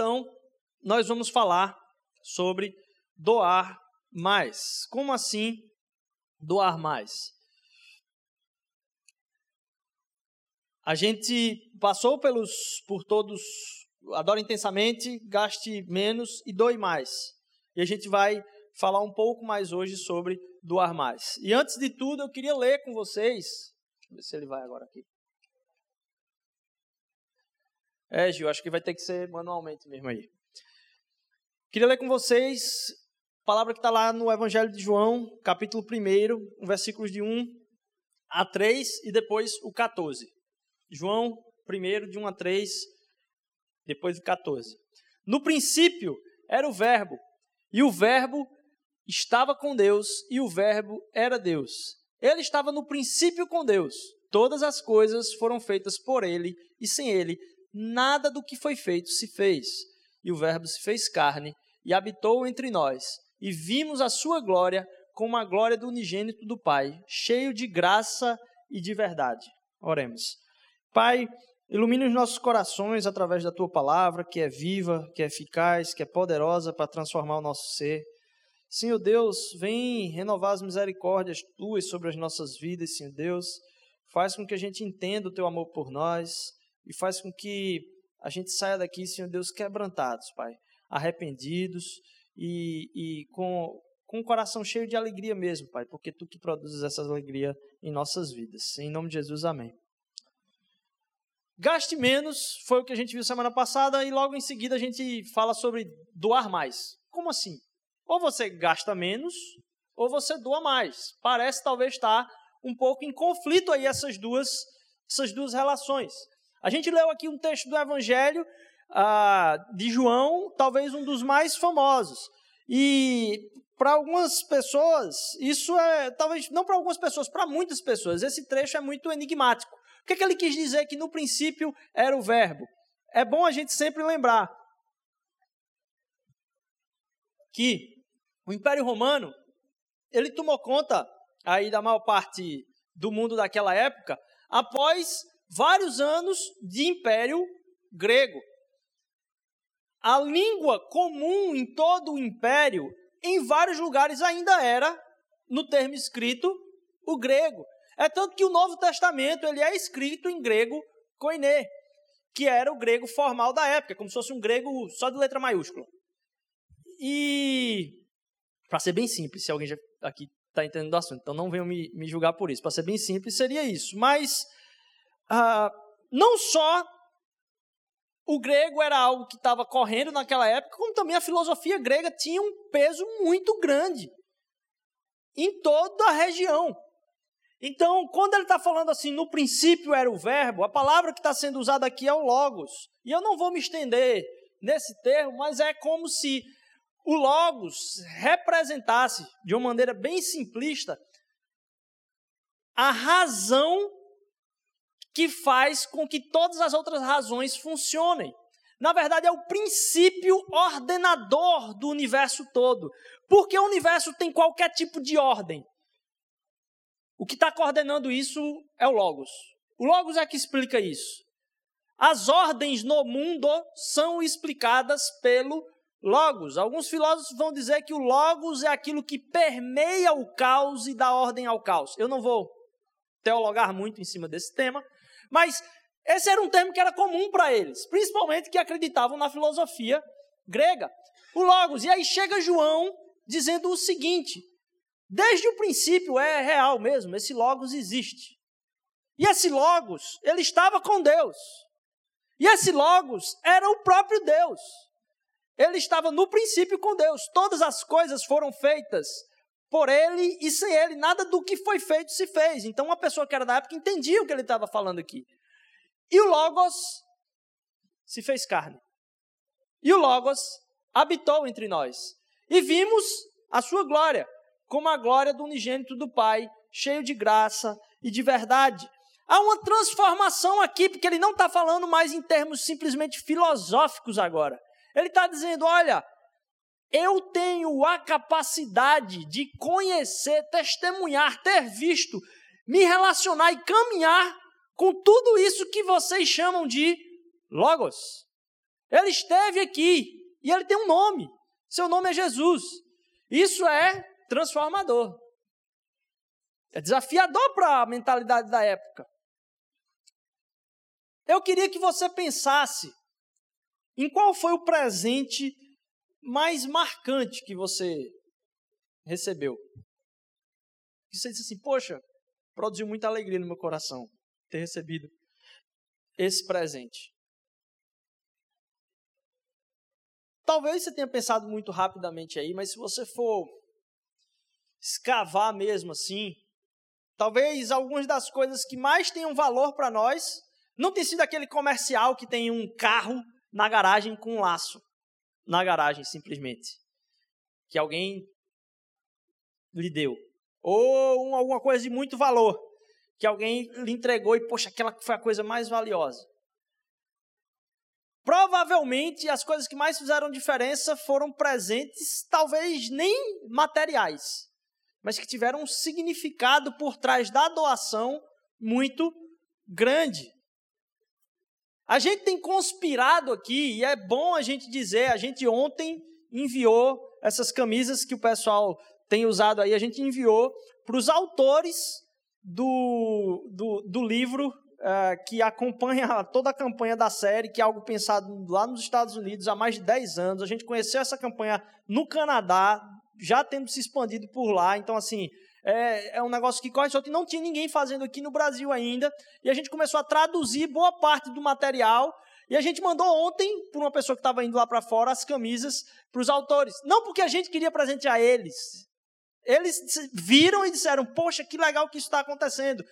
Então, nós vamos falar sobre doar mais. Como assim doar mais? A gente passou pelos por todos, adora intensamente, gaste menos e doe mais. E a gente vai falar um pouco mais hoje sobre doar mais. E antes de tudo, eu queria ler com vocês, deixa eu ver se ele vai agora aqui. É, Gil, acho que vai ter que ser manualmente mesmo aí. Queria ler com vocês a palavra que está lá no Evangelho de João, capítulo 1, versículos de 1 a 3 e depois o 14. João 1, de 1 a 3, depois o 14. No princípio era o Verbo, e o Verbo estava com Deus, e o Verbo era Deus. Ele estava no princípio com Deus. Todas as coisas foram feitas por ele, e sem ele nada do que foi feito se fez. E o Verbo se fez carne e habitou entre nós, e vimos a sua glória como a glória do unigênito do Pai, cheio de graça e de verdade. Oremos. Pai, ilumine os nossos corações através da tua palavra, que é viva, que é eficaz, que é poderosa para transformar o nosso ser. Senhor Deus, vem renovar as misericórdias tuas sobre as nossas vidas, Senhor Deus. Faz com que a gente entenda o teu amor por nós e faz com que a gente saia daqui, Senhor Deus, quebrantados, Pai, arrependidos e, e com, com o coração cheio de alegria mesmo, Pai, porque Tu que produzes essa alegria em nossas vidas. Em nome de Jesus, amém. Gaste menos foi o que a gente viu semana passada e logo em seguida a gente fala sobre doar mais. Como assim? Ou você gasta menos ou você doa mais. Parece talvez estar um pouco em conflito aí essas duas, essas duas relações. A gente leu aqui um texto do Evangelho ah, de João, talvez um dos mais famosos. E para algumas pessoas, isso é, talvez, não para algumas pessoas, para muitas pessoas, esse trecho é muito enigmático. O que, é que ele quis dizer que no princípio era o verbo? É bom a gente sempre lembrar que o Império Romano, ele tomou conta aí da maior parte do mundo daquela época, após vários anos de império grego. A língua comum em todo o império, em vários lugares, ainda era, no termo escrito, o grego. É tanto que o Novo Testamento ele é escrito em grego koiné, que era o grego formal da época, como se fosse um grego só de letra maiúscula. E, para ser bem simples, se alguém já aqui está entendendo o assunto, então não venham me, me julgar por isso. Para ser bem simples, seria isso. Mas ah, não só o grego era algo que estava correndo naquela época, como também a filosofia grega tinha um peso muito grande em toda a região. Então, quando ele está falando assim, no princípio era o verbo, a palavra que está sendo usada aqui é o logos. E eu não vou me estender nesse termo, mas é como se o logos representasse, de uma maneira bem simplista, a razão que faz com que todas as outras razões funcionem. Na verdade, é o princípio ordenador do universo todo. Porque o universo tem qualquer tipo de ordem. O que está coordenando isso é o Logos. O Logos é que explica isso. As ordens no mundo são explicadas pelo Logos. Alguns filósofos vão dizer que o Logos é aquilo que permeia o caos e dá ordem ao caos. Eu não vou teologar muito em cima desse tema, mas esse era um termo que era comum para eles, principalmente que acreditavam na filosofia grega, o Logos. E aí chega João dizendo o seguinte: desde o princípio é real mesmo, esse Logos existe. E esse Logos, ele estava com Deus. E esse Logos era o próprio Deus. Ele estava no princípio com Deus. Todas as coisas foram feitas por ele e sem ele, nada do que foi feito se fez. Então, uma pessoa que era da época entendia o que ele estava falando aqui. E o Logos se fez carne. E o Logos habitou entre nós. E vimos a sua glória, como a glória do unigênito do Pai, cheio de graça e de verdade. Há uma transformação aqui, porque ele não está falando mais em termos simplesmente filosóficos agora. Ele está dizendo: olha, eu tenho a capacidade de conhecer, testemunhar, ter visto, me relacionar e caminhar com tudo isso que vocês chamam de logos. Ele esteve aqui e ele tem um nome. Seu nome é Jesus. Isso é transformador. É desafiador para a mentalidade da época. Eu queria que você pensasse em qual foi o presente mais marcante que você recebeu. E você disse assim: Poxa, produziu muita alegria no meu coração ter recebido esse presente. Talvez você tenha pensado muito rapidamente aí, mas se você for escavar mesmo assim, talvez algumas das coisas que mais tenham valor para nós não tenha sido aquele comercial que tem um carro na garagem com um laço. Na garagem, simplesmente. Que alguém lhe deu. Ou um, alguma coisa de muito valor. Que alguém lhe entregou e, poxa, aquela foi a coisa mais valiosa. Provavelmente as coisas que mais fizeram diferença foram presentes, talvez nem materiais, mas que tiveram um significado por trás da doação muito grande. A gente tem conspirado aqui, e é bom a gente dizer, a gente ontem enviou essas camisas que o pessoal tem usado aí, a gente enviou para os autores do, do, do livro uh, que acompanha toda a campanha da série, que é algo pensado lá nos Estados Unidos há mais de 10 anos. A gente conheceu essa campanha no Canadá, já tendo se expandido por lá. Então, assim, é, é, um negócio que corre só que não tinha ninguém fazendo aqui no Brasil ainda. E a gente começou a traduzir boa parte do material. E a gente mandou ontem, por uma pessoa que estava indo lá para fora, as camisas para os autores. Não porque a gente queria presentear eles. Eles viram e disseram: Poxa, que legal que isso está acontecendo.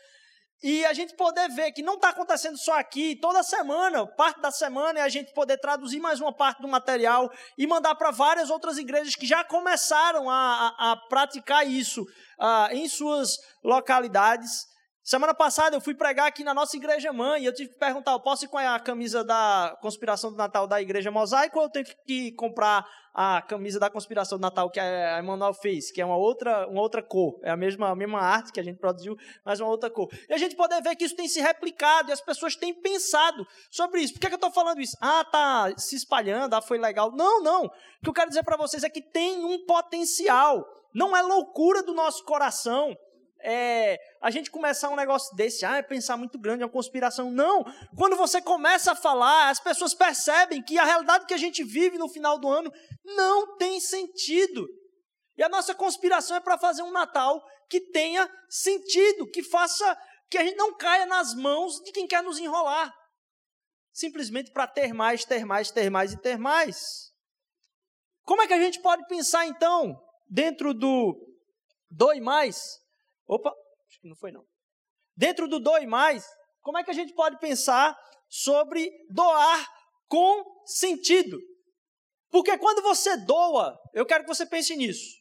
E a gente poder ver que não está acontecendo só aqui, toda semana, parte da semana, é a gente poder traduzir mais uma parte do material e mandar para várias outras igrejas que já começaram a, a, a praticar isso uh, em suas localidades. Semana passada eu fui pregar aqui na nossa igreja mãe e eu tive que perguntar: eu posso ir com a camisa da conspiração do Natal da igreja Mosaico ou eu tenho que comprar a camisa da conspiração do Natal que a Emanuel fez, que é uma outra, uma outra cor? É a mesma, a mesma arte que a gente produziu, mas uma outra cor. E a gente poder ver que isso tem se replicado e as pessoas têm pensado sobre isso. Por que, é que eu estou falando isso? Ah, tá se espalhando, ah, foi legal. Não, não. O que eu quero dizer para vocês é que tem um potencial. Não é loucura do nosso coração é, a gente começar um negócio desse, ah, é pensar muito grande, é uma conspiração. Não! Quando você começa a falar, as pessoas percebem que a realidade que a gente vive no final do ano não tem sentido. E a nossa conspiração é para fazer um Natal que tenha sentido, que faça que a gente não caia nas mãos de quem quer nos enrolar. Simplesmente para ter mais, ter mais, ter mais e ter mais. Como é que a gente pode pensar então, dentro do doe mais, Opa, acho que não foi não. Dentro do doe mais, como é que a gente pode pensar sobre doar com sentido? Porque quando você doa, eu quero que você pense nisso.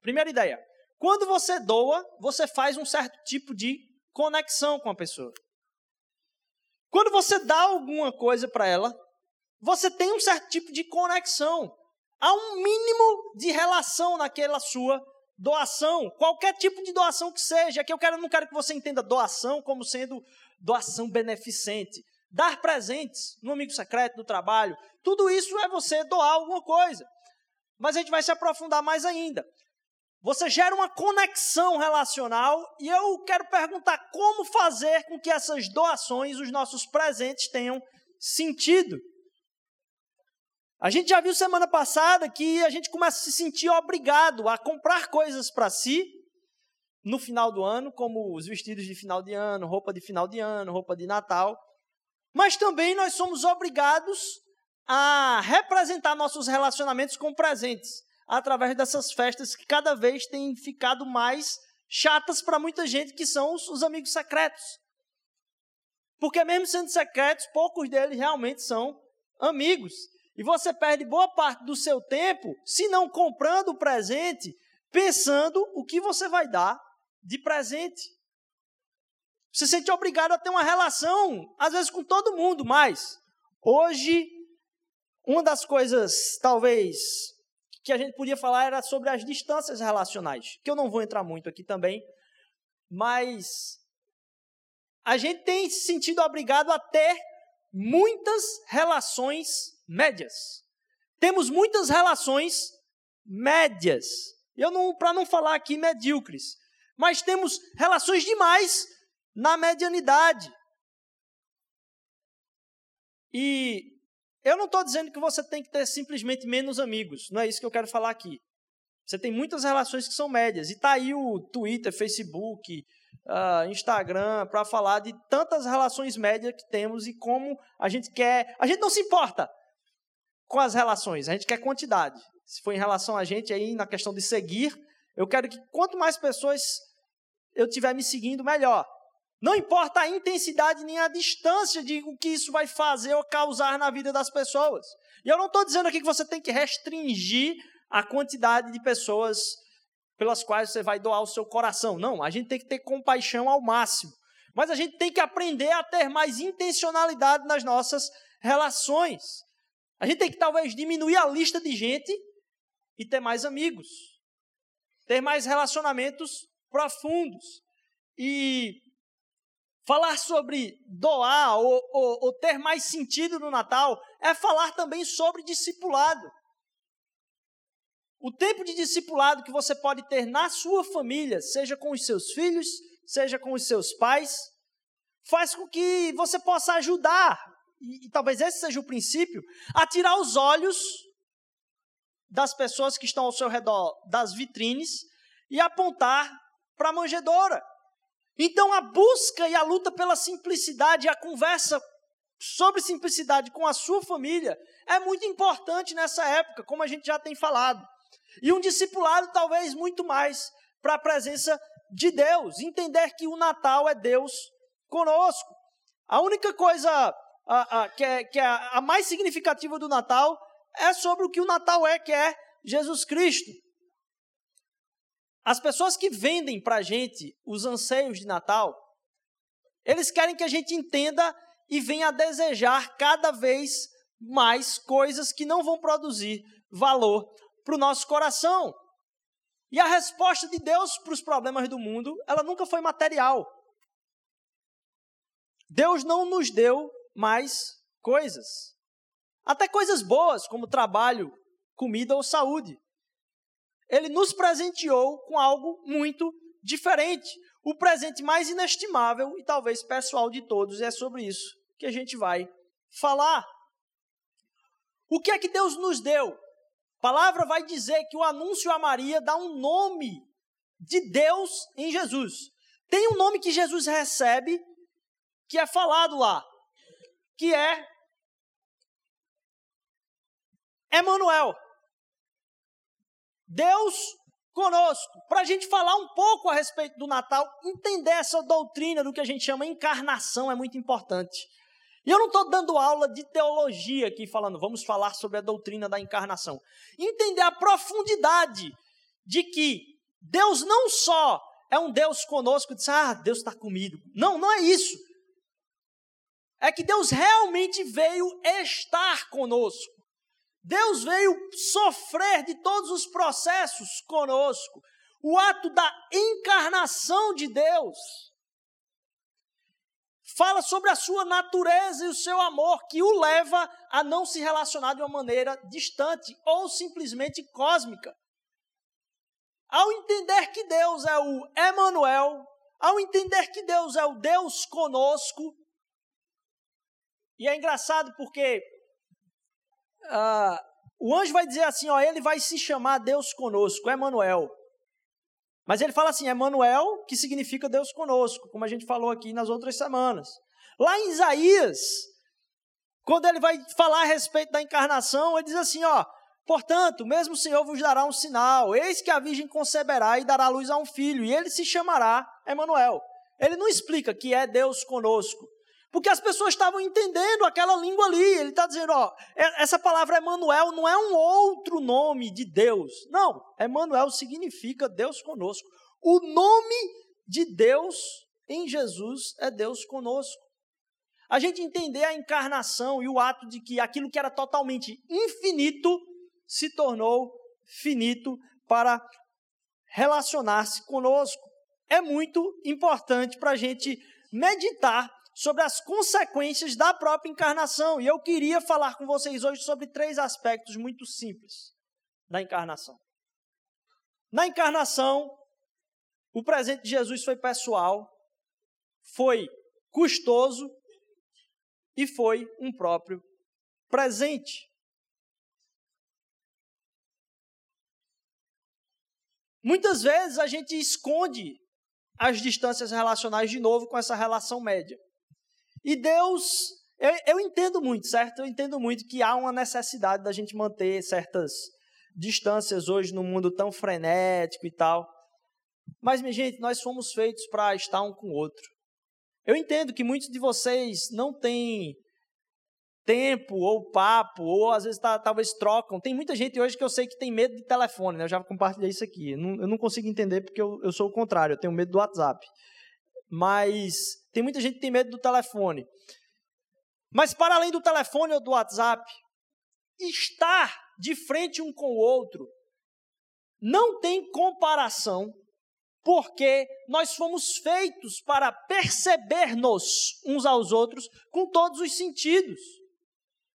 Primeira ideia. Quando você doa, você faz um certo tipo de conexão com a pessoa. Quando você dá alguma coisa para ela, você tem um certo tipo de conexão. Há um mínimo de relação naquela sua doação, qualquer tipo de doação que seja, que eu quero, não quero que você entenda doação como sendo doação beneficente. Dar presentes no amigo secreto, do trabalho, tudo isso é você doar alguma coisa. Mas a gente vai se aprofundar mais ainda. Você gera uma conexão relacional e eu quero perguntar como fazer com que essas doações, os nossos presentes, tenham sentido. A gente já viu semana passada que a gente começa a se sentir obrigado a comprar coisas para si no final do ano, como os vestidos de final de ano, roupa de final de ano, roupa de Natal. Mas também nós somos obrigados a representar nossos relacionamentos com presentes, através dessas festas que cada vez têm ficado mais chatas para muita gente, que são os, os amigos secretos. Porque, mesmo sendo secretos, poucos deles realmente são amigos. E você perde boa parte do seu tempo, se não comprando o presente, pensando o que você vai dar de presente. Você se sente obrigado a ter uma relação, às vezes com todo mundo, mas hoje, uma das coisas, talvez, que a gente podia falar era sobre as distâncias relacionais, que eu não vou entrar muito aqui também, mas a gente tem se sentido obrigado a ter muitas relações médias. Temos muitas relações médias. Eu não, para não falar aqui medíocres, mas temos relações demais na medianidade. E eu não estou dizendo que você tem que ter simplesmente menos amigos, não é isso que eu quero falar aqui. Você tem muitas relações que são médias, e está aí o Twitter, Facebook, uh, Instagram, para falar de tantas relações médias que temos e como a gente quer. A gente não se importa com as relações, a gente quer quantidade. Se for em relação a gente aí na questão de seguir, eu quero que quanto mais pessoas eu tiver me seguindo, melhor. Não importa a intensidade nem a distância de o que isso vai fazer ou causar na vida das pessoas. E eu não estou dizendo aqui que você tem que restringir a quantidade de pessoas pelas quais você vai doar o seu coração. Não, a gente tem que ter compaixão ao máximo. Mas a gente tem que aprender a ter mais intencionalidade nas nossas relações. A gente tem que talvez diminuir a lista de gente e ter mais amigos. Ter mais relacionamentos profundos. E Falar sobre doar ou, ou, ou, ter mais sentido no Natal é falar também sobre discipulado. O tempo de discipulado que você pode ter na sua família, seja com os seus filhos, seja com os seus pais, faz com que você possa ajudar, e, e talvez esse seja o princípio, a tirar os olhos das pessoas que estão ao seu redor das vitrines e apontar para a manjedoura. Então a busca e a luta pela simplicidade, a conversa sobre simplicidade com a sua família é muito importante nessa época, como a gente já tem falado. E um discipulado talvez muito mais para a presença de Deus, entender que o Natal é Deus conosco. A única coisa a, a, que, é, que é a mais significativa do Natal é sobre o que o Natal é, que é Jesus Cristo. As pessoas que vendem para a gente os anseios de Natal, eles querem que a gente entenda e venha a desejar cada vez mais coisas que não vão produzir valor para o nosso coração. E a resposta de Deus para os problemas do mundo, ela nunca foi material. Deus não nos deu mais coisas. Até coisas boas, como trabalho, comida ou saúde ele nos presenteou com algo muito diferente. O presente mais inestimável e talvez pessoal de todos, e é sobre isso que a gente vai falar. O que é que Deus nos deu? A palavra vai dizer que o anúncio a Maria dá um nome de Deus em Jesus. Tem um nome que Jesus recebe, que é falado lá, que é Emanuel. Deus conosco. Para a gente falar um pouco a respeito do Natal, entender essa doutrina do que a gente chama encarnação é muito importante. E eu não estou dando aula de teologia aqui, falando, vamos falar sobre a doutrina da encarnação. Entender a profundidade de que Deus não só é um Deus conosco, diz, ah, Deus está comigo. Não, não é isso. É que Deus realmente veio estar conosco. Deus veio sofrer de todos os processos conosco. O ato da encarnação de Deus fala sobre a sua natureza e o seu amor que o leva a não se relacionar de uma maneira distante ou simplesmente cósmica. Ao entender que Deus é o Emanuel, ao entender que Deus é o Deus conosco, e é engraçado porque ah, o anjo vai dizer assim, ó, ele vai se chamar Deus conosco, Emanuel. Mas ele fala assim, Emanuel, que significa Deus conosco, como a gente falou aqui nas outras semanas. Lá em Isaías, quando ele vai falar a respeito da encarnação, ele diz assim, ó, portanto, mesmo o Senhor vos dará um sinal, eis que a virgem conceberá e dará luz a um filho, e ele se chamará Emanuel. Ele não explica que é Deus conosco, porque as pessoas estavam entendendo aquela língua ali. Ele está dizendo, ó, é, essa palavra Emanuel não é um outro nome de Deus. Não, Emanuel significa Deus conosco. O nome de Deus em Jesus é Deus conosco. A gente entender a encarnação e o ato de que aquilo que era totalmente infinito se tornou finito para relacionar-se conosco. É muito importante para a gente meditar sobre as consequências da própria encarnação. E eu queria falar com vocês hoje sobre três aspectos muito simples da encarnação. Na encarnação, o presente de Jesus foi pessoal, foi custoso e foi um próprio presente. Muitas vezes a gente esconde as distâncias relacionais de novo com essa relação média. E Deus, eu, eu, entendo muito, certo? Eu entendo muito que há uma necessidade da gente manter certas distâncias hoje no mundo tão frenético e tal. Mas, minha gente, nós fomos feitos para estar um com o outro. Eu entendo que muitos de vocês não têm tempo ou papo, ou às vezes tá, talvez trocam. Tem muita gente hoje que eu sei que tem medo de telefone, né? Eu já compartilhei isso aqui. Eu não, eu não consigo entender porque eu, eu sou o contrário, eu tenho medo do WhatsApp. Mas tem muita gente que tem medo do telefone. Mas para além do telefone ou do WhatsApp, estar de frente um com o outro não tem comparação, porque nós fomos feitos para perceber-nos uns aos outros com todos os sentidos.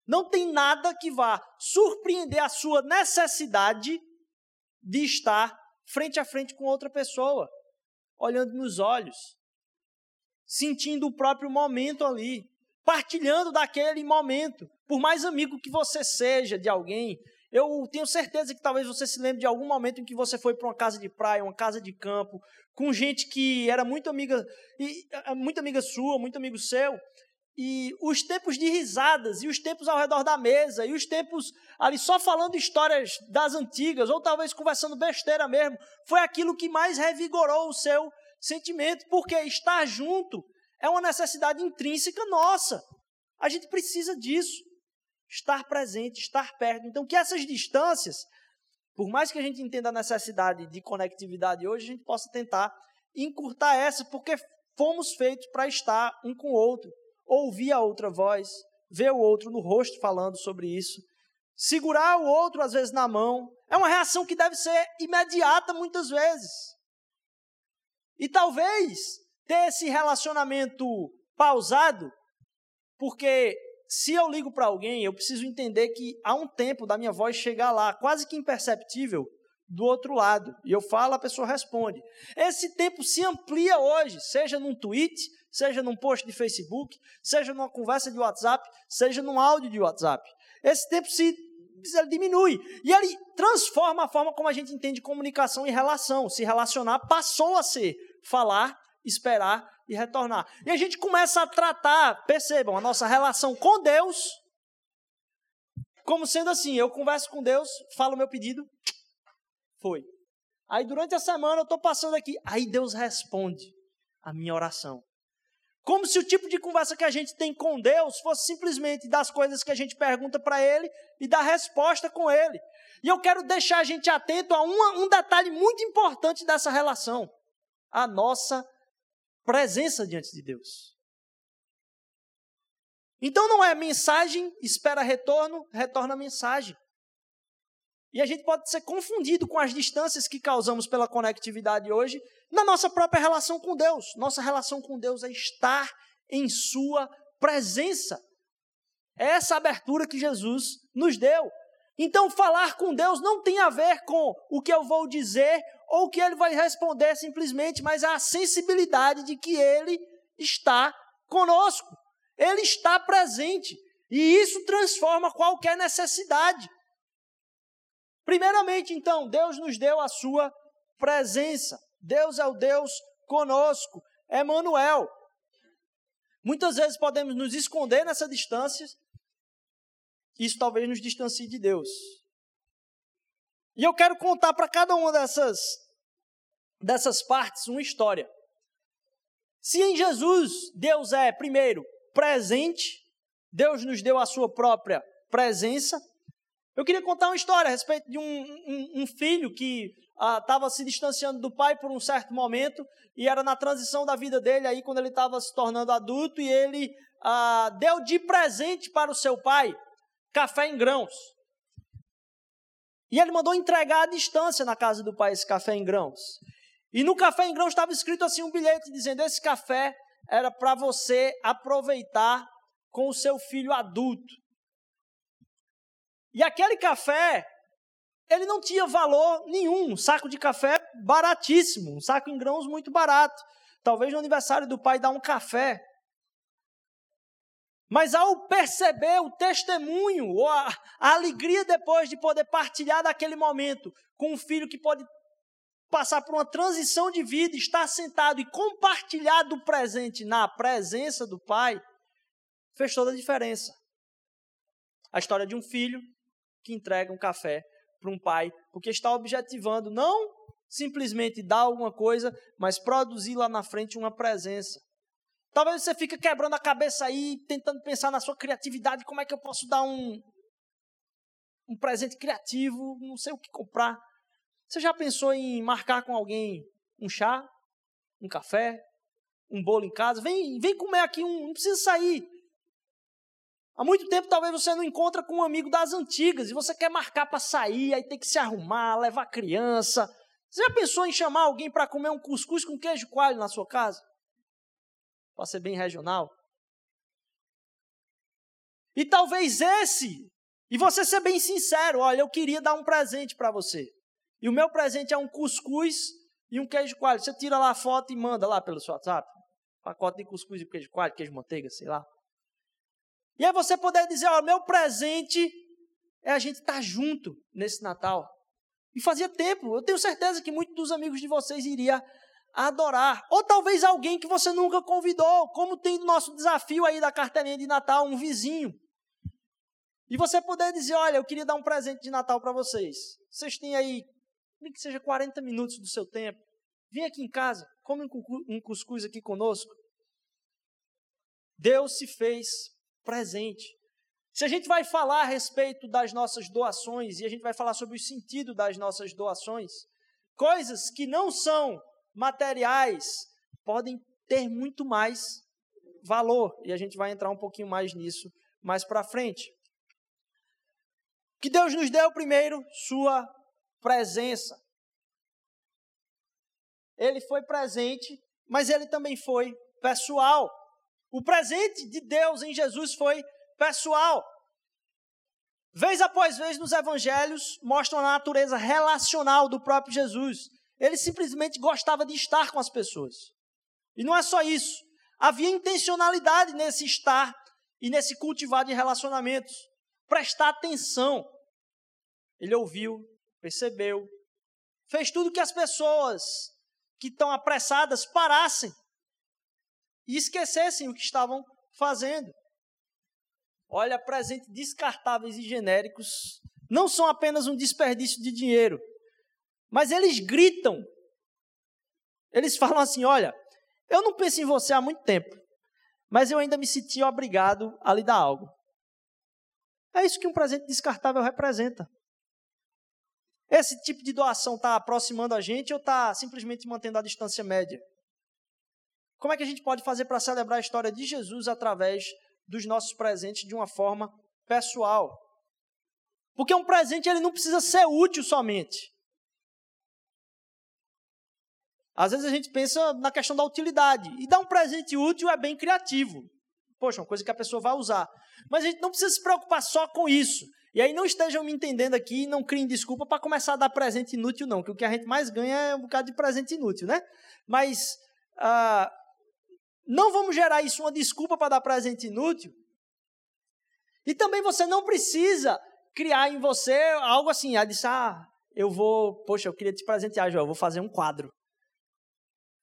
Não tem nada que vá surpreender a sua necessidade de estar frente a frente com outra pessoa, olhando nos olhos, sentindo o próprio momento ali, partilhando daquele momento. Por mais amigo que você seja de alguém, eu tenho certeza que talvez você se lembre de algum momento em que você foi para uma casa de praia, uma casa de campo, com gente que era muito amiga, muito amiga sua, muito amigo seu, e os tempos de risadas, e os tempos ao redor da mesa, e os tempos ali só falando histórias das antigas, ou talvez conversando besteira mesmo, foi aquilo que mais revigorou o seu sentimento, porque estar junto é uma necessidade intrínseca nossa. A gente precisa disso. Estar presente, estar perto. Então, que essas distâncias, por mais que a gente entenda a necessidade de conectividade hoje, a gente possa tentar encurtar essa, porque fomos feitos para estar um com o outro ouvir a outra voz, ver o outro no rosto falando sobre isso, segurar o outro às vezes na mão, é uma reação que deve ser imediata muitas vezes. E talvez ter esse relacionamento pausado, porque se eu ligo para alguém, eu preciso entender que há um tempo da minha voz chegar lá, quase que imperceptível, do outro lado. E eu falo, a pessoa responde. Esse tempo se amplia hoje, seja num tweet, seja num post de Facebook, seja numa conversa de WhatsApp, seja num áudio de WhatsApp. Esse tempo se ele diminui. E ele transforma a forma como a gente entende comunicação e relação. Se relacionar passou a ser falar, esperar e retornar. E a gente começa a tratar, percebam, a nossa relação com Deus como sendo assim: eu converso com Deus, falo meu pedido, foi. Aí durante a semana eu estou passando aqui, aí Deus responde a minha oração. Como se o tipo de conversa que a gente tem com Deus fosse simplesmente das coisas que a gente pergunta para Ele e dar resposta com Ele. E eu quero deixar a gente atento a uma, um detalhe muito importante dessa relação: a nossa presença diante de Deus. Então não é mensagem, espera retorno, retorna mensagem. E a gente pode ser confundido com as distâncias que causamos pela conectividade hoje na nossa própria relação com Deus. Nossa relação com Deus é estar em Sua presença. É essa abertura que Jesus nos deu. Então, falar com Deus não tem a ver com o que eu vou dizer ou o que ele vai responder simplesmente, mas a sensibilidade de que ele está conosco. Ele está presente. E isso transforma qualquer necessidade. Primeiramente, então, Deus nos deu a sua presença. Deus é o Deus conosco, Emmanuel. Muitas vezes podemos nos esconder nessa distância, isso talvez nos distancie de Deus. E eu quero contar para cada uma dessas, dessas partes uma história. Se em Jesus Deus é, primeiro, presente, Deus nos deu a sua própria presença. Eu queria contar uma história a respeito de um, um, um filho que estava ah, se distanciando do pai por um certo momento e era na transição da vida dele aí quando ele estava se tornando adulto e ele ah, deu de presente para o seu pai café em grãos. E ele mandou entregar à distância na casa do pai esse café em grãos. E no café em grãos estava escrito assim um bilhete dizendo: esse café era para você aproveitar com o seu filho adulto. E aquele café, ele não tinha valor nenhum. Um saco de café baratíssimo, um saco em grãos muito barato. Talvez no aniversário do pai dar um café. Mas ao perceber o testemunho, ou a, a, alegria depois de poder partilhar daquele momento com um filho que pode passar por uma transição de vida, estar sentado e compartilhar do presente na presença do pai, fez toda a diferença. A história de um filho que entrega um café para um pai, porque está objetivando não simplesmente dar alguma coisa, mas produzir lá na frente uma presença. Talvez você fique quebrando a cabeça aí, tentando pensar na sua criatividade, como é que eu posso dar um, um presente criativo, não sei o que comprar. Você já pensou em marcar com alguém um chá, um café, um bolo em casa? Vem, vem comer aqui, um, não precisa sair. Há muito tempo talvez você não encontra com um amigo das antigas e você quer marcar para sair, aí tem que se arrumar, levar criança. Você já pensou em chamar alguém para comer um cuscuz com queijo coalho na sua casa? Para ser bem regional. E talvez esse, e você ser bem sincero, olha, eu queria dar um presente para você. E o meu presente é um cuscuz e um queijo coalho. Você tira lá a foto e manda lá pelo seu WhatsApp. Pacote de cuscuz e queijo coalho, queijo manteiga, sei lá. E aí você poder dizer, ó, meu presente é a gente estar tá junto nesse Natal. E fazia tempo, eu tenho certeza que muitos dos amigos de vocês iriam adorar. Ou talvez alguém que você nunca convidou, como tem no nosso desafio aí da carteirinha de Natal, um vizinho. E você poder dizer, olha, eu queria dar um presente de Natal para vocês. Vocês têm aí, nem que seja 40 minutos do seu tempo. Vem aqui em casa, come um cuscuz aqui conosco. Deus se fez presente. Se a gente vai falar a respeito das nossas doações e a gente vai falar sobre o sentido das nossas doações, coisas que não são materiais podem ter muito mais valor e a gente vai entrar um pouquinho mais nisso mais para frente. Que Deus nos deu primeiro sua presença. Ele foi presente, mas ele também foi pessoal. O presente de Deus em Jesus foi pessoal. Vez após vez nos evangelhos mostram a natureza relacional do próprio Jesus. Ele simplesmente gostava de estar com as pessoas. E não é só isso. Havia intencionalidade nesse estar e nesse cultivar de relacionamentos. Prestar atenção. Ele ouviu, percebeu, fez tudo que as pessoas que estão apressadas parassem e esquecessem o que estavam fazendo. Olha, presentes descartáveis e genéricos não são apenas um desperdício de dinheiro, mas eles gritam. Eles falam assim: olha, eu não penso em você há muito tempo, mas eu ainda me senti obrigado a lhe dar algo. É isso que um presente descartável representa. Esse tipo de doação está aproximando a gente ou está simplesmente mantendo a distância média? Como é que a gente pode fazer para celebrar a história de Jesus através dos nossos presentes de uma forma pessoal? Porque um presente ele não precisa ser útil somente. Às vezes a gente pensa na questão da utilidade. E dar um presente útil é bem criativo. Poxa, uma coisa que a pessoa vai usar. Mas a gente não precisa se preocupar só com isso. E aí não estejam me entendendo aqui, não criem desculpa para começar a dar presente inútil, não. Que o que a gente mais ganha é um bocado de presente inútil, né? Mas ah, não vamos gerar isso uma desculpa para dar presente inútil. E também você não precisa criar em você algo assim, a dizer, ah, eu vou, poxa, eu queria te presentear, Joel, eu vou fazer um quadro.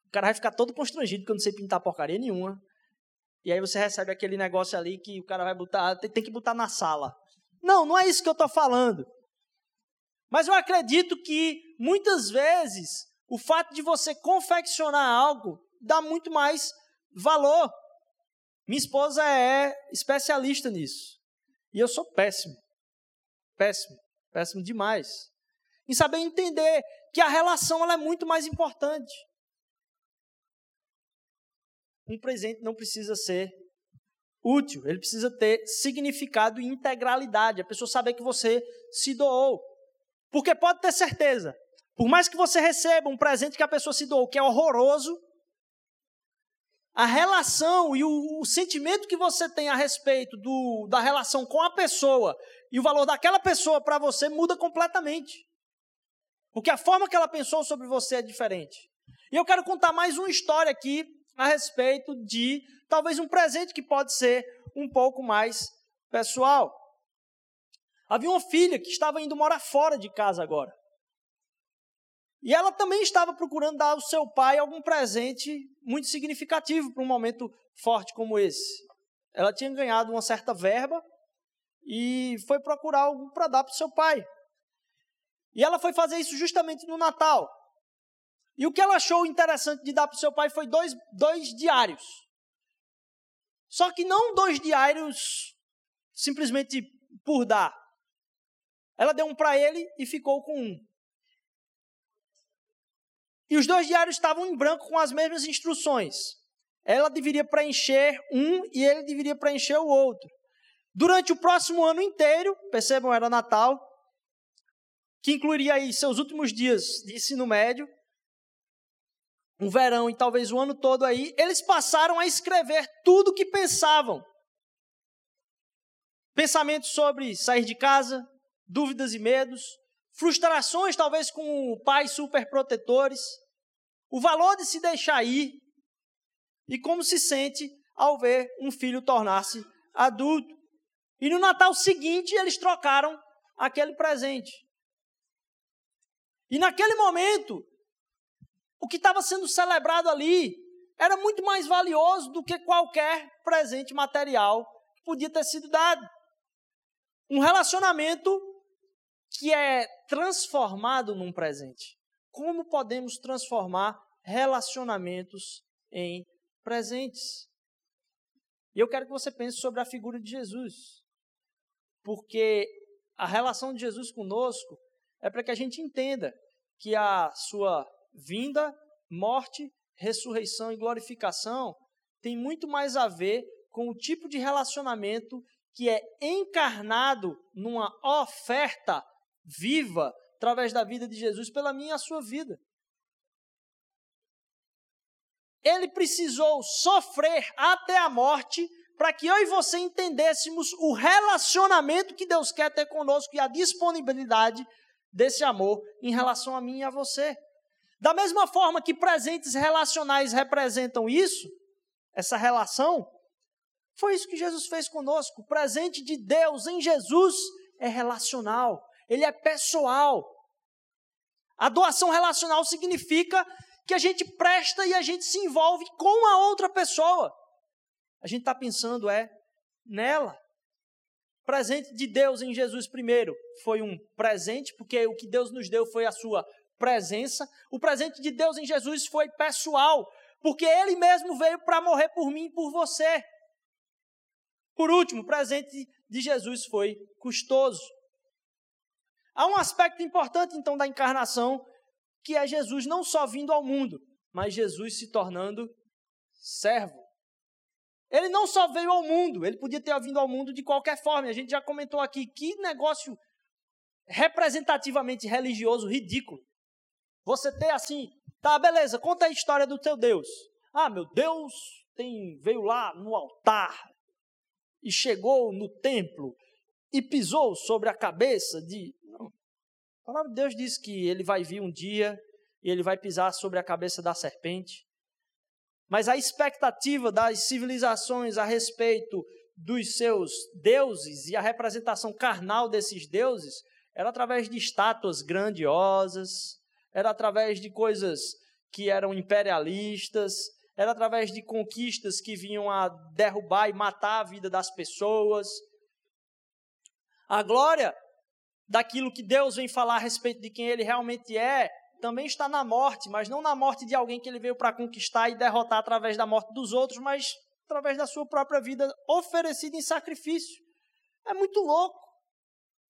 O cara vai ficar todo constrangido porque eu não sei pintar porcaria nenhuma. E aí você recebe aquele negócio ali que o cara vai botar, tem que botar na sala. Não, não é isso que eu estou falando. Mas eu acredito que muitas vezes o fato de você confeccionar algo dá muito mais valor. Minha esposa é especialista nisso. E eu sou péssimo. Péssimo. Péssimo demais. Em saber entender que a relação ela é muito mais importante. Um presente não precisa ser útil, ele precisa ter significado e integralidade. A pessoa saber que você se doou. Porque pode ter certeza, por mais que você receba um presente que a pessoa se doou, que é horroroso, a relação e o, o, sentimento que você tem a respeito do, da relação com a pessoa e o valor daquela pessoa para você muda completamente. Porque a forma que ela pensou sobre você é diferente. E eu quero contar mais uma história aqui a respeito de talvez um presente que pode ser um pouco mais pessoal. Havia uma filha que estava indo morar fora de casa agora. E ela também estava procurando dar ao seu pai algum presente muito significativo para um momento forte como esse. Ela tinha ganhado uma certa verba e foi procurar algo para dar para o seu pai. E ela foi fazer isso justamente no Natal. E o que ela achou interessante de dar para o seu pai foi dois, dois diários. Só que não dois diários simplesmente por dar. Ela deu um para ele e ficou com um. E os dois diários estavam em branco com as mesmas instruções. Ela deveria preencher um e ele deveria preencher o outro. Durante o próximo ano inteiro, percebam, era Natal, que incluiria aí seus últimos dias de ensino médio, um verão e talvez o ano todo aí, eles passaram a escrever tudo o que pensavam. Pensamentos sobre sair de casa, dúvidas e medos, frustrações talvez com pais superprotetores, o valor de se deixar ir e como se sente ao ver um filho tornar-se adulto. E no Natal seguinte eles trocaram aquele presente. E naquele momento, o que estava sendo celebrado ali era muito mais valioso do que qualquer presente material que podia ter sido dado. Um relacionamento que é transformado num presente. Como podemos transformar relacionamentos em presentes? E eu quero que você pense sobre a figura de Jesus. Porque a relação de Jesus conosco é para que a gente entenda que a sua vinda, morte, ressurreição e glorificação tem muito mais a ver com o tipo de relacionamento que é encarnado numa oferta viva através da vida de Jesus pela minha e a sua vida. Ele precisou sofrer até a morte para que eu e você entendêssemos o relacionamento que Deus quer ter conosco e a disponibilidade desse amor em relação a mim e a você. Da mesma forma que presentes relacionais representam isso, essa relação, foi isso que Jesus fez conosco. O presente de Deus em Jesus é relacional ele é pessoal. A doação relacional significa que a gente presta e a gente se envolve com a outra pessoa. A gente está pensando é nela. Presente de Deus em Jesus primeiro foi um presente, porque o que Deus nos deu foi a sua presença. O presente de Deus em Jesus foi pessoal, porque Ele mesmo veio para morrer por mim e por você. Por último, o presente de Jesus foi custoso. Há um aspecto importante, então, da encarnação, que é Jesus não só vindo ao mundo, mas Jesus se tornando servo. Ele não só veio ao mundo, ele podia ter vindo ao mundo de qualquer forma. A gente já comentou aqui que negócio representativamente religioso ridículo. Você ter assim, tá, beleza, conta a história do teu Deus. Ah, meu Deus tem, veio lá no altar e chegou no templo e pisou sobre a cabeça de a palavra de Deus diz que ele vai vir um dia e ele vai pisar sobre a cabeça da serpente. Mas a expectativa das civilizações a respeito dos seus deuses e a representação carnal desses deuses era através de estátuas grandiosas, era através de coisas que eram imperialistas, era através de conquistas que vinham a derrubar e matar a vida das pessoas. A glória daquilo que Deus vem falar a respeito de quem ele realmente é, também está na morte, mas não na morte de alguém que ele veio para conquistar e derrotar através da morte dos outros, mas através da sua própria vida oferecida em sacrifício. É muito louco.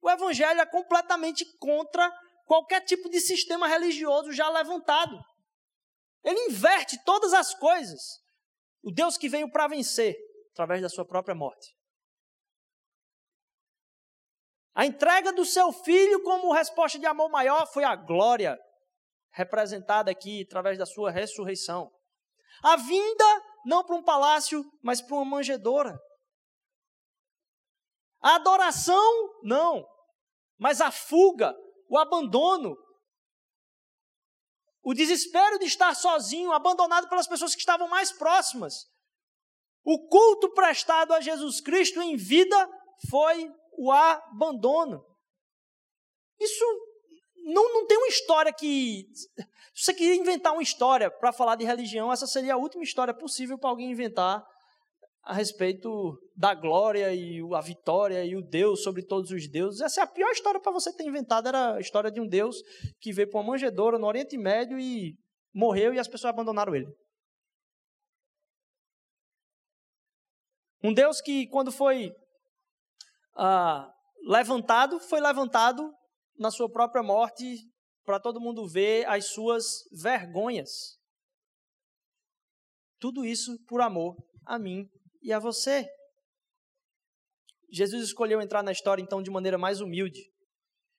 O evangelho é completamente contra qualquer tipo de sistema religioso já levantado. Ele inverte todas as coisas. O Deus que veio para vencer através da sua própria morte. A entrega do seu filho como resposta de amor maior foi a glória representada aqui através da sua ressurreição. A vinda não para um palácio, mas para uma manjedoura. A adoração, não, mas a fuga, o abandono, o desespero de estar sozinho, abandonado pelas pessoas que estavam mais próximas. O culto prestado a Jesus Cristo em vida foi o abandono. Isso não, não tem uma história que. Se você queria inventar uma história para falar de religião, essa seria a última história possível para alguém inventar a respeito da glória e a vitória e o Deus sobre todos os deuses. Essa é a pior história para você ter inventado, era a história de um Deus que veio para uma manjedoura no Oriente Médio e morreu e as pessoas abandonaram ele. Um Deus que, quando foi ah, levantado, foi levantado na sua própria morte para todo mundo ver as suas vergonhas. Tudo isso por amor a mim e a você. Jesus escolheu entrar na história então de maneira mais humilde.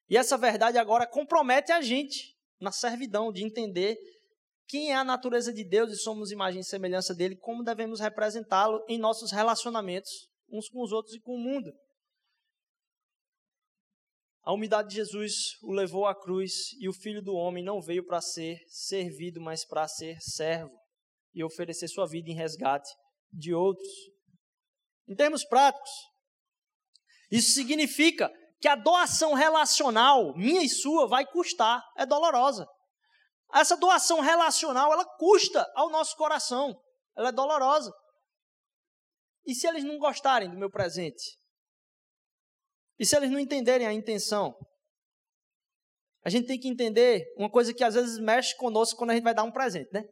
E essa verdade agora compromete a gente na servidão de entender quem é a natureza de Deus e somos imagem e semelhança dele, como devemos representá-lo em nossos relacionamentos uns com os outros e com o mundo. A humildade de Jesus o levou à cruz e o Filho do Homem não veio para ser servido, mas para ser servo e oferecer sua vida em resgate de outros. Em termos práticos, isso significa que a doação relacional, minha e sua, vai custar, é dolorosa. Essa doação relacional, ela custa ao nosso coração, ela é dolorosa. E se eles não gostarem do meu presente? E se eles não entenderem a intenção? A gente tem que entender uma coisa que às vezes mexe conosco quando a gente vai dar um presente, né?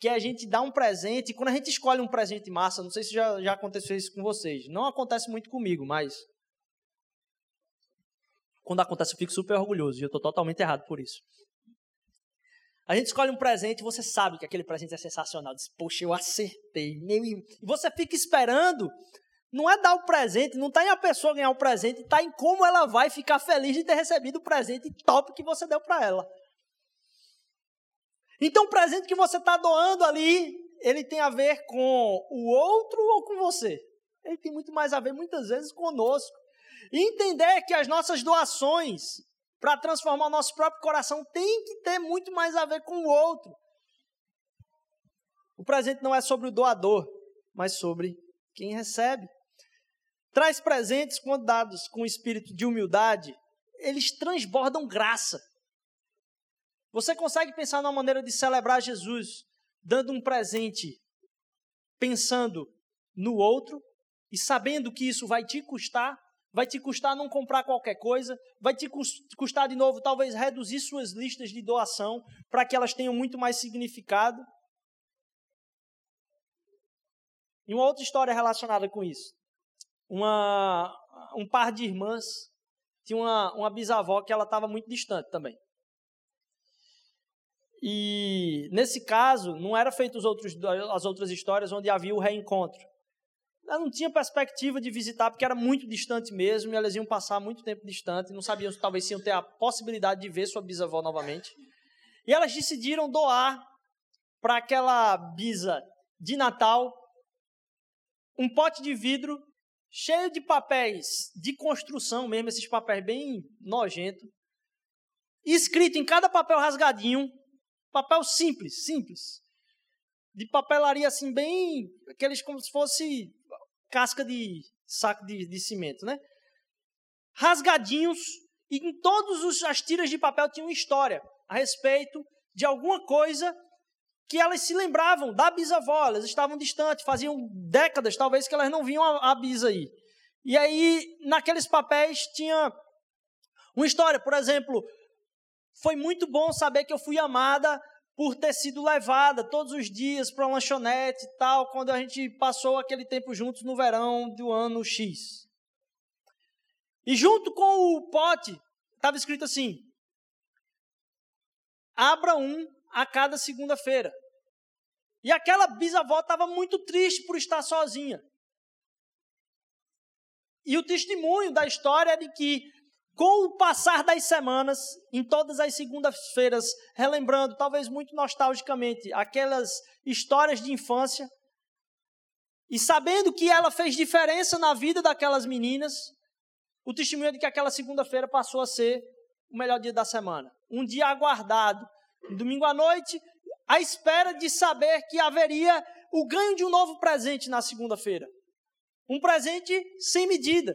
que a gente dá um presente, e quando a gente escolhe um presente massa, não sei se já, já aconteceu isso com vocês, não acontece muito comigo, mas quando acontece eu fico super orgulhoso, e eu estou totalmente errado por isso. A gente escolhe um presente e você sabe que aquele presente é sensacional. Diz, poxa, eu acertei. E você fica esperando. Não é dar o presente, não está em a pessoa ganhar o presente, está em como ela vai ficar feliz de ter recebido o presente top que você deu para ela. Então, o presente que você está doando ali, ele tem a ver com o outro ou com você? Ele tem muito mais a ver, muitas vezes, conosco. E entender que as nossas doações, para transformar o nosso próprio coração, tem que ter muito mais a ver com o outro. O presente não é sobre o doador, mas sobre quem recebe. Traz presentes quando dados com espírito de humildade, eles transbordam graça. Você consegue pensar numa maneira de celebrar Jesus dando um presente, pensando no outro e sabendo que isso vai te custar? Vai te custar não comprar qualquer coisa, vai te custar de novo talvez reduzir suas listas de doação para que elas tenham muito mais significado. E uma outra história relacionada com isso. Uma, um par de irmãs tinha uma, uma bisavó que ela estava muito distante também. E nesse caso, não era feito os outros, as outras histórias onde havia o reencontro. Ela não tinha perspectiva de visitar, porque era muito distante mesmo, e elas iam passar muito tempo distante, não sabiam se talvez iam ter a possibilidade de ver sua bisavó novamente. E elas decidiram doar para aquela bisa de Natal um pote de vidro cheio de papéis de construção mesmo, esses papéis bem nojentos, escrito em cada papel rasgadinho Papel simples, simples. De papelaria assim, bem. Aqueles como se fosse casca de saco de, de cimento, né? Rasgadinhos. E em todas as tiras de papel tinha uma história a respeito de alguma coisa que elas se lembravam da bisavó, elas estavam distantes, faziam décadas talvez que elas não viam a, a bisa aí. E aí, naqueles papéis tinha uma história, por exemplo, foi muito bom saber que eu fui amada por ter sido levada todos os dias para uma lanchonete e tal, quando a gente passou aquele tempo juntos no verão do ano X. E junto com o pote, estava escrito assim: abra um a cada segunda-feira. E aquela bisavó estava muito triste por estar sozinha. E o testemunho da história é de que com o passar das semanas, em todas as segundas-feiras, relembrando, talvez muito nostalgicamente, aquelas histórias de infância, e sabendo que ela fez diferença na vida daquelas meninas, o testemunho é de que aquela segunda-feira passou a ser o melhor dia da semana. Um dia aguardado. Domingo à noite, à espera de saber que haveria o ganho de um novo presente na segunda-feira. Um presente sem medida.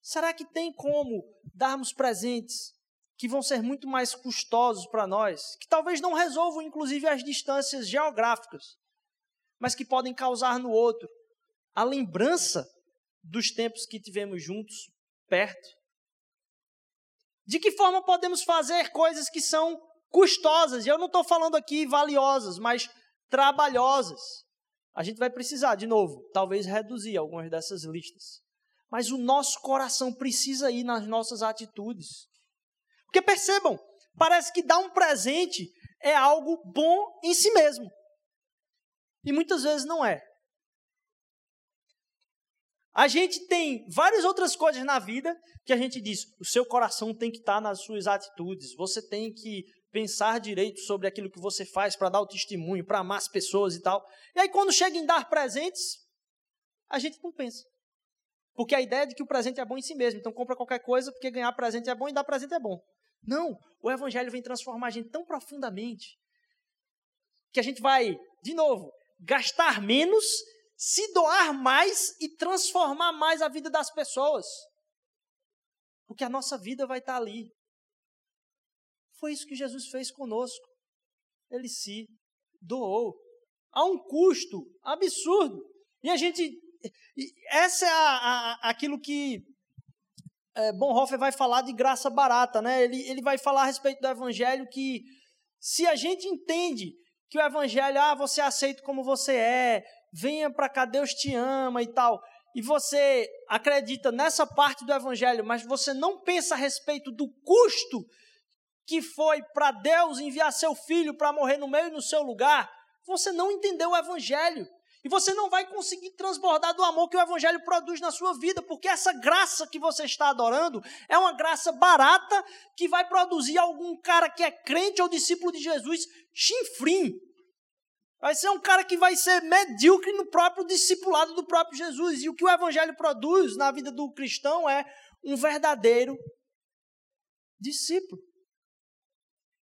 Será que tem como darmos presentes que vão ser muito mais custosos para nós, que talvez não resolvam inclusive as distâncias geográficas, mas que podem causar no outro a lembrança dos tempos que tivemos juntos, perto? De que forma podemos fazer coisas que são custosas? E eu não estou falando aqui valiosas, mas trabalhosas. A gente vai precisar, de novo, talvez reduzir algumas dessas listas. Mas o nosso coração precisa ir nas nossas atitudes. Porque percebam, parece que dar um presente é algo bom em si mesmo. E muitas vezes não é. A gente tem várias outras coisas na vida que a gente diz: o seu coração tem que estar nas suas atitudes, você tem que pensar direito sobre aquilo que você faz para dar o testemunho, para amar as pessoas e tal. E aí, quando chega em dar presentes, a gente não pensa. Porque a ideia é de que o presente é bom em si mesmo. Então, compra qualquer coisa, porque ganhar presente é bom e dar presente é bom. Não, o Evangelho vem transformar a gente tão profundamente que a gente vai, de novo, gastar menos, se doar mais e transformar mais a vida das pessoas. Porque a nossa vida vai estar ali. Foi isso que Jesus fez conosco. Ele se doou a um custo absurdo. E a gente. Essa é a, a, aquilo que é, Bonhoeffer vai falar de graça barata, né? Ele, ele vai falar a respeito do evangelho que se a gente entende que o evangelho, ah, você é aceito como você é, venha para cá, Deus te ama e tal, e você acredita nessa parte do evangelho, mas você não pensa a respeito do custo que foi para Deus enviar seu filho para morrer no meio e no seu lugar, você não entendeu o evangelho. E você não vai conseguir transbordar do amor que o Evangelho produz na sua vida, porque essa graça que você está adorando é uma graça barata que vai produzir algum cara que é crente ou discípulo de Jesus chinfrim. Vai ser um cara que vai ser medíocre no próprio discipulado do próprio Jesus. E o que o Evangelho produz na vida do cristão é um verdadeiro discípulo.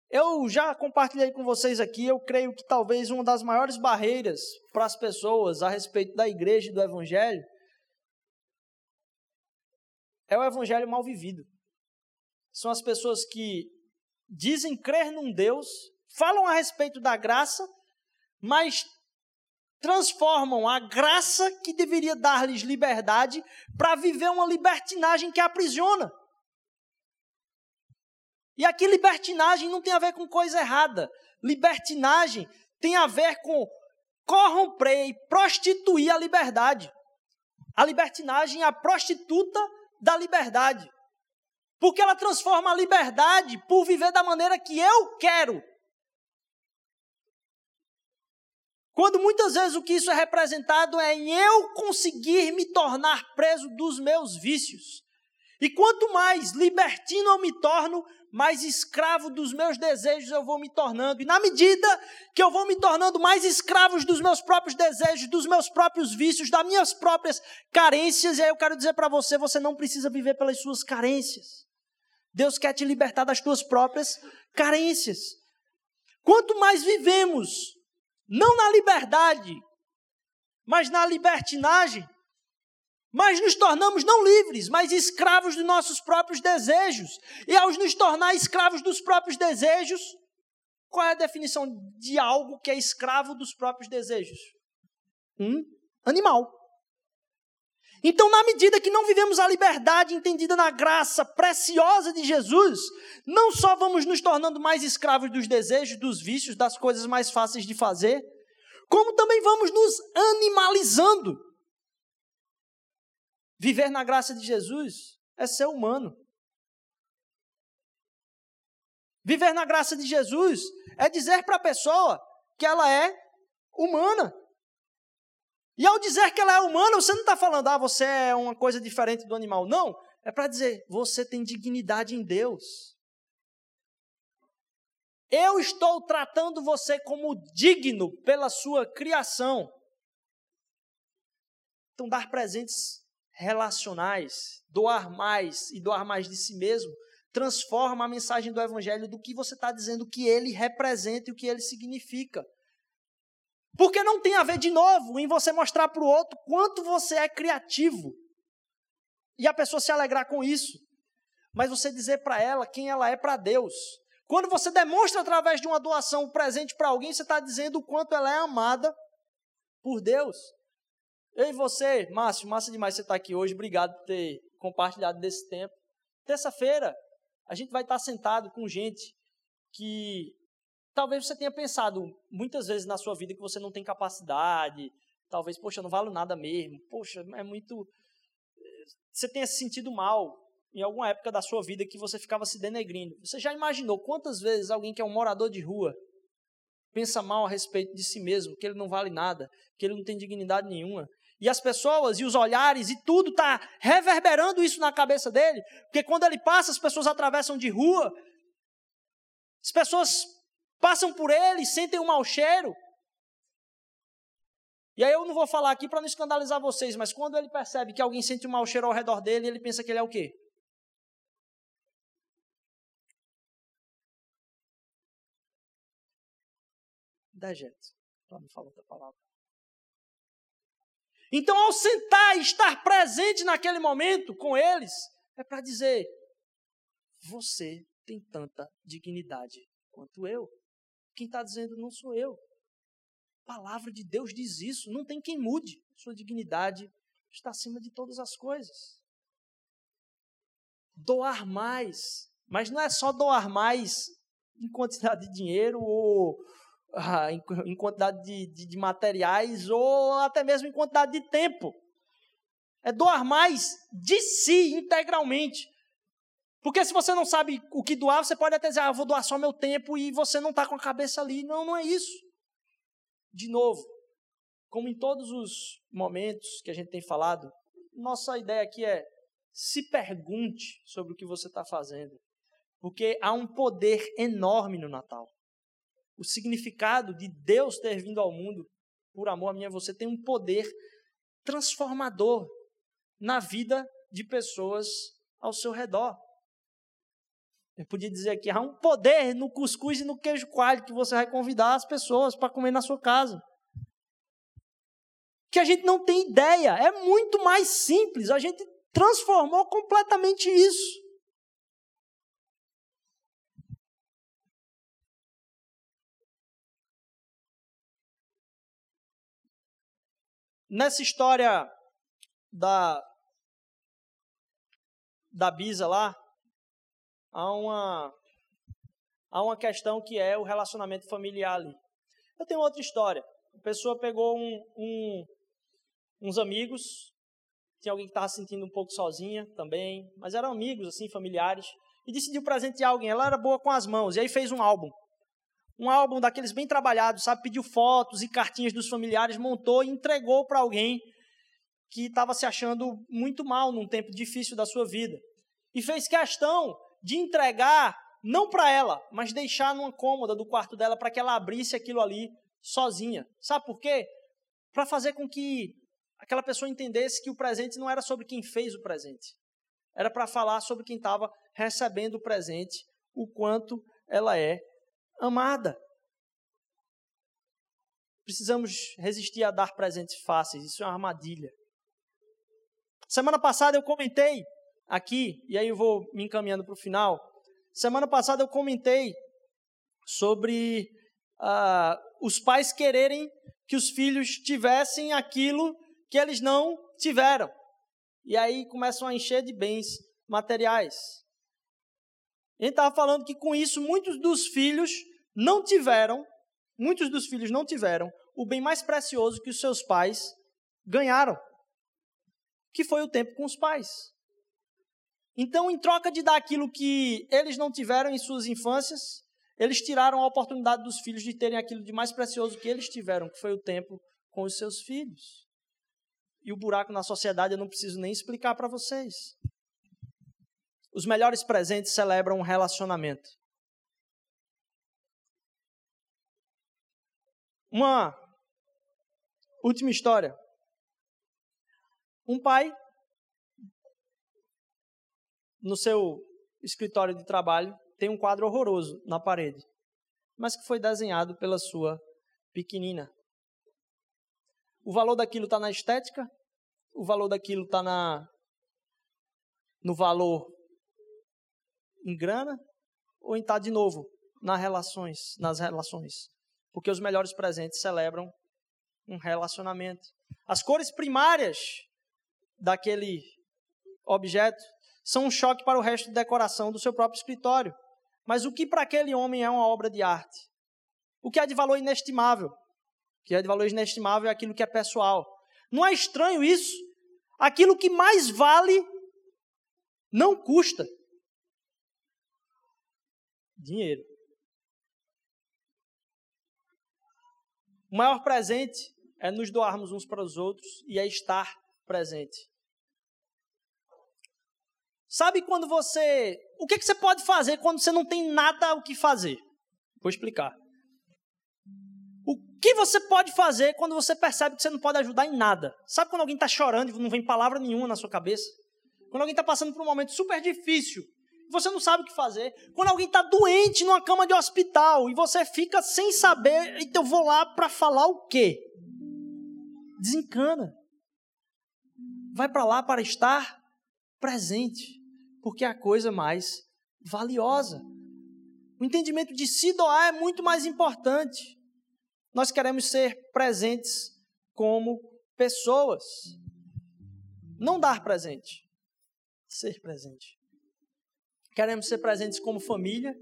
Eu já compartilhei com vocês aqui, eu creio que talvez uma das maiores barreiras para as pessoas a respeito da igreja e do evangelho é o evangelho mal vivido. São as pessoas que dizem crer num Deus, falam a respeito da graça, mas transformam a graça que deveria dar-lhes liberdade para viver uma libertinagem que aprisiona. E aqui libertinagem não tem a ver com coisa errada. Libertinagem tem a ver com corromper e prostituir a liberdade. A libertinagem é a prostituta da liberdade. Porque ela transforma a liberdade por viver da maneira que eu quero. Quando muitas vezes o que isso é representado é em eu conseguir me tornar preso dos meus vícios. E quanto mais libertino eu me torno, mais escravo dos meus desejos eu vou me tornando. E na medida que eu vou me tornando mais escravo dos meus próprios desejos, dos meus próprios vícios, das minhas próprias carências, e aí eu quero dizer para você: você não precisa viver pelas suas carências. Deus quer te libertar das tuas próprias carências. Quanto mais vivemos, não na liberdade, mas na libertinagem, mas nos tornamos não livres, mas escravos dos nossos próprios desejos. E ao nos tornar escravos dos próprios desejos, qual é a definição de algo que é escravo dos próprios desejos? Um animal. Então, na medida que não vivemos a liberdade entendida na graça preciosa de Jesus, não só vamos nos tornando mais escravos dos desejos, dos vícios, das coisas mais fáceis de fazer, como também vamos nos animalizando Viver na graça de Jesus é ser humano. Viver na graça de Jesus é dizer para a pessoa que ela é humana. E ao dizer que ela é humana, você não está falando, ah, você é uma coisa diferente do animal. Não. É para dizer, você tem dignidade em Deus. Eu estou tratando você como digno pela sua criação. Então, dar presentes relacionais, doar mais e doar mais de si mesmo, transforma a mensagem do Evangelho do que você está dizendo, que ele representa e o que ele significa. Porque não tem a ver, de novo, em você mostrar para o outro quanto você é criativo. E a pessoa se alegrar com isso. Mas você dizer para ela quem ela é para Deus. Quando você demonstra através de uma doação um presente para alguém, você está dizendo o quanto ela é amada por Deus. Eu e você, Márcio, massa demais você estar tá aqui hoje. Obrigado por ter compartilhado desse tempo. Terça-feira, a gente vai estar sentado com gente que talvez você tenha pensado muitas vezes na sua vida que você não tem capacidade, talvez, poxa, eu não valo nada mesmo, poxa, é muito. Você tenha se sentido mal em alguma época da sua vida que você ficava se denegrindo. Você já imaginou quantas vezes alguém que é um morador de rua pensa mal a respeito de si mesmo, que ele não vale nada, que ele não tem dignidade nenhuma, e as pessoas e os olhares e tudo está reverberando isso na cabeça dele, porque quando ele passa, as pessoas atravessam de rua, as pessoas passam por ele, sentem um mau cheiro. E aí eu não vou falar aqui para não escandalizar vocês, mas quando ele percebe que alguém sente um mau cheiro ao redor dele, ele pensa que ele é o quê? Dejeto. Para não falar outra palavra. Então, ao sentar e estar presente naquele momento com eles, é para dizer: você tem tanta dignidade quanto eu. Quem está dizendo não sou eu. A palavra de Deus diz isso. Não tem quem mude. Sua dignidade está acima de todas as coisas. Doar mais. Mas não é só doar mais em quantidade de dinheiro ou ah, em, em, quantidade de, de, de materiais ou até mesmo em quantidade de tempo. É doar mais de si integralmente. Porque se você não sabe o que doar, você pode até dizer, ah, vou doar só meu tempo e você não está com a cabeça ali. Não, não é isso. De novo, como em todos os momentos que a gente tem falado, nossa ideia aqui é se pergunte sobre o que você está fazendo. Porque há um poder enorme no Natal o significado de Deus ter vindo ao mundo por amor a mim e a você tem um poder transformador na vida de pessoas ao seu redor. Eu podia dizer que há um poder no cuscuz e no queijo coalho que você vai convidar as pessoas para comer na sua casa. Que a gente não tem ideia, é muito mais simples. A gente transformou completamente isso. Nessa história da, da Bisa lá, há uma, há uma questão que é o relacionamento familiar ali. Eu tenho outra história. A pessoa pegou um, um, uns amigos, tinha alguém que estava se sentindo um pouco sozinha também, mas eram amigos, assim, familiares, e decidiu presentear alguém. Ela era boa com as mãos, e aí fez um álbum um álbum daqueles bem trabalhados, sabe? Pediu fotos e cartinhas dos familiares, montou e entregou para alguém que estava se achando muito mal num tempo difícil da sua vida. E fez questão de entregar, não para ela, mas deixar numa cômoda do quarto dela para que ela abrisse aquilo ali sozinha. Sabe por quê? Para fazer com que aquela pessoa entendesse que o presente não era sobre quem fez o presente. Era para falar sobre quem estava recebendo o presente, o quanto ela é amada. Precisamos resistir a dar presentes fáceis, isso é uma armadilha. Semana passada eu comentei aqui, e aí eu vou me encaminhando para o final. Semana passada eu comentei sobre uh, os pais quererem que os filhos tivessem aquilo que eles não tiveram. E aí começam a encher de bens materiais. Gente estava falando que com isso muitos dos filhos não tiveram, muitos dos filhos não tiveram o bem mais precioso que os seus pais ganharam, que foi o tempo com os pais. Então, em troca de dar aquilo que eles não tiveram em suas infâncias, eles tiraram a oportunidade dos filhos de terem aquilo de mais precioso que eles tiveram, que foi o tempo com os seus filhos. E o buraco na sociedade eu não preciso nem explicar para vocês. Os melhores presentes celebram um relacionamento. Uma última história. Um pai, no seu escritório de trabalho, tem um quadro horroroso na parede, mas que foi desenhado pela sua pequenina. O valor daquilo está na estética, o valor daquilo está na no valor em grana ou em estar tá de novo nas relações, nas relações. Porque os melhores presentes celebram um relacionamento. As cores primárias daquele objeto são um choque para o resto de decoração do seu próprio escritório. Mas o que para aquele homem é uma obra de arte? O que é de valor inestimável? O que é de valor inestimável é aquilo que é pessoal. Não é estranho isso? Aquilo que mais vale não custa dinheiro. O maior presente é nos doarmos uns para os outros e é estar presente. Sabe quando você. O que, que você pode fazer quando você não tem nada o que fazer? Vou explicar. O que você pode fazer quando você percebe que você não pode ajudar em nada? Sabe quando alguém está chorando e não vem palavra nenhuma na sua cabeça? Quando alguém está passando por um momento super difícil, você não sabe o que fazer. Quando alguém está doente numa cama de hospital e você fica sem saber, então eu vou lá para falar o quê? Desencana. Vai para lá para estar presente, porque é a coisa mais valiosa. O entendimento de se doar é muito mais importante. Nós queremos ser presentes como pessoas. Não dar presente, ser presente. Queremos ser presentes como família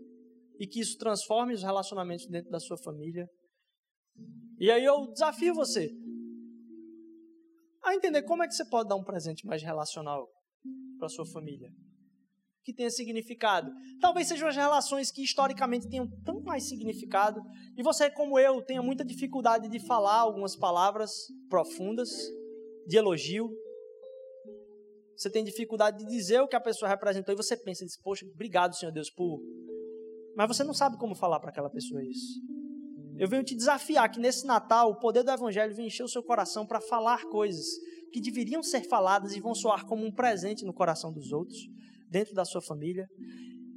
e que isso transforme os relacionamentos dentro da sua família. E aí eu desafio você a entender como é que você pode dar um presente mais relacional para sua família, que tenha significado. Talvez sejam as relações que historicamente tenham tão mais significado e você, como eu, tenha muita dificuldade de falar algumas palavras profundas de elogio. Você tem dificuldade de dizer o que a pessoa representou e você pensa, diz, poxa, obrigado, Senhor Deus, por. Mas você não sabe como falar para aquela pessoa isso. Eu venho te desafiar que nesse Natal o poder do Evangelho vem encher o seu coração para falar coisas que deveriam ser faladas e vão soar como um presente no coração dos outros, dentro da sua família.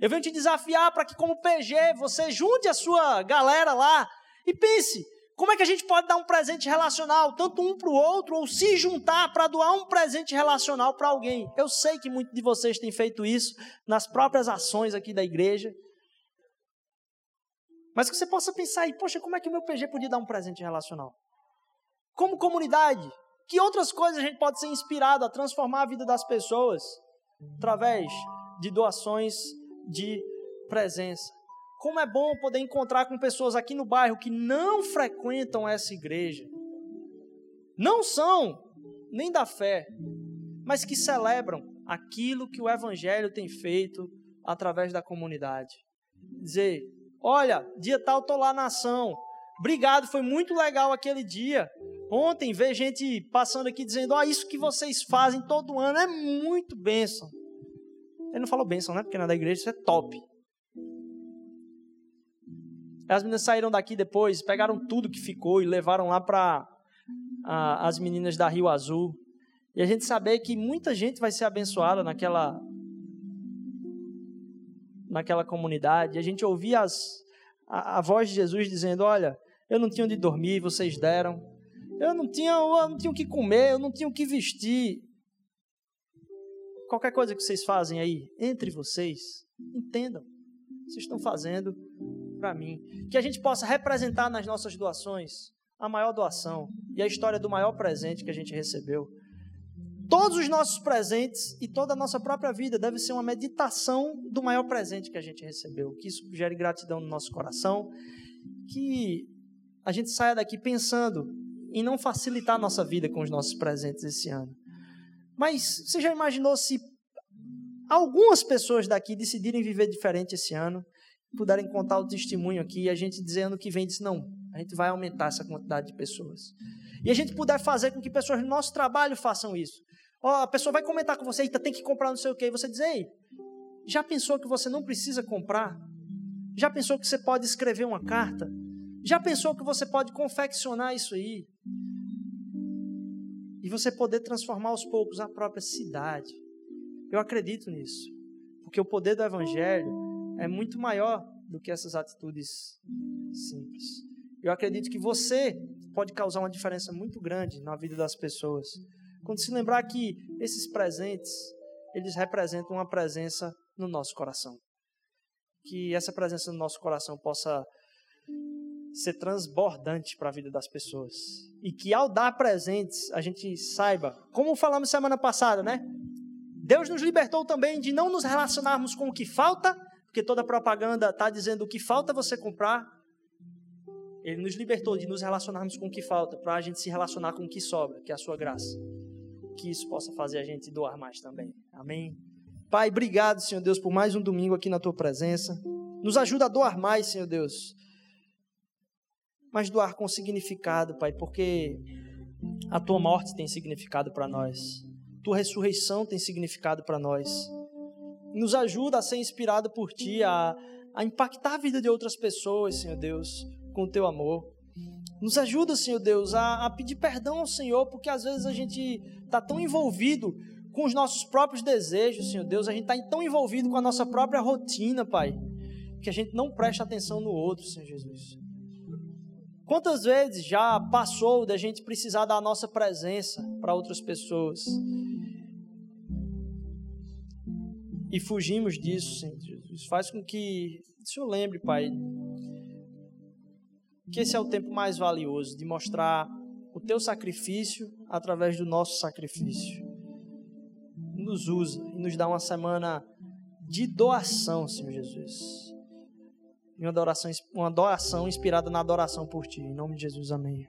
Eu venho te desafiar para que, como PG, você junte a sua galera lá e pense: como é que a gente pode dar um presente relacional, tanto um para o outro, ou se juntar para doar um presente relacional para alguém? Eu sei que muitos de vocês têm feito isso nas próprias ações aqui da igreja. Mas que você possa pensar aí, poxa, como é que o meu PG podia dar um presente relacional? Como comunidade, que outras coisas a gente pode ser inspirado a transformar a vida das pessoas através de doações de presença? Como é bom poder encontrar com pessoas aqui no bairro que não frequentam essa igreja, não são nem da fé, mas que celebram aquilo que o Evangelho tem feito através da comunidade. Dizer, Olha, dia tal estou lá na ação. Obrigado, foi muito legal aquele dia. Ontem ver gente passando aqui dizendo: Ó, isso que vocês fazem todo ano é muito bênção. Ele não falou bênção, né? Porque na da igreja isso é top. As meninas saíram daqui depois, pegaram tudo que ficou e levaram lá para as meninas da Rio Azul. E a gente saber que muita gente vai ser abençoada naquela naquela comunidade, a gente ouvia as, a, a, voz de Jesus dizendo: Olha, eu não tinha onde dormir, vocês deram. Eu não tinha, eu não tinha o que comer, eu não tinha o que vestir. Qualquer coisa que vocês fazem aí, entre vocês, entendam. Vocês estão fazendo para mim. Que a gente possa representar nas nossas doações a maior doação e a história do maior presente que a gente recebeu. Todos os nossos presentes e toda a nossa própria vida deve ser uma meditação do maior presente que a gente recebeu. Que isso gere gratidão no nosso coração. Que a gente saia daqui pensando em não facilitar a nossa vida com os nossos presentes esse ano. Mas você já imaginou se algumas pessoas daqui decidirem viver diferente esse ano, puderem contar o testemunho aqui e a gente dizendo que vem diz não, a gente vai aumentar essa quantidade de pessoas. E a gente puder fazer com que pessoas no nosso trabalho façam isso. Ó, a pessoa vai comentar com você, Eita, tem que comprar não sei o quê. E você diz, ei, já pensou que você não precisa comprar? Já pensou que você pode escrever uma carta? Já pensou que você pode confeccionar isso aí? e você poder transformar aos poucos a própria cidade. Eu acredito nisso, porque o poder do Evangelho é muito maior do que essas atitudes simples. Eu acredito que você pode causar uma diferença muito grande na vida das pessoas. Quando se lembrar que esses presentes, eles representam uma presença no nosso coração. Que essa presença no nosso coração possa ser transbordante para a vida das pessoas. E que ao dar presentes, a gente saiba, como falamos semana passada, né? Deus nos libertou também de não nos relacionarmos com o que falta, porque toda propaganda está dizendo o que falta você comprar. Ele nos libertou de nos relacionarmos com o que falta, para a gente se relacionar com o que sobra, que é a sua graça. Que isso possa fazer a gente doar mais também. Amém? Pai, obrigado, Senhor Deus, por mais um domingo aqui na tua presença. Nos ajuda a doar mais, Senhor Deus mas doar com significado, Pai, porque a tua morte tem significado para nós, tua ressurreição tem significado para nós. Nos ajuda a ser inspirado por ti, a, a impactar a vida de outras pessoas, Senhor Deus, com o teu amor. Nos ajuda, Senhor Deus, a, a pedir perdão ao Senhor, porque às vezes a gente está tão envolvido com os nossos próprios desejos, Senhor Deus, a gente está tão envolvido com a nossa própria rotina, Pai, que a gente não presta atenção no outro, Senhor Jesus. Quantas vezes já passou da gente precisar da nossa presença para outras pessoas? E fugimos disso, Senhor Jesus. Faz com que o Senhor lembre, Pai, que esse é o tempo mais valioso de mostrar o teu sacrifício através do nosso sacrifício. Nos usa e nos dá uma semana de doação, Senhor Jesus uma adoração, uma adoração inspirada na adoração por Ti. Em nome de Jesus, amém.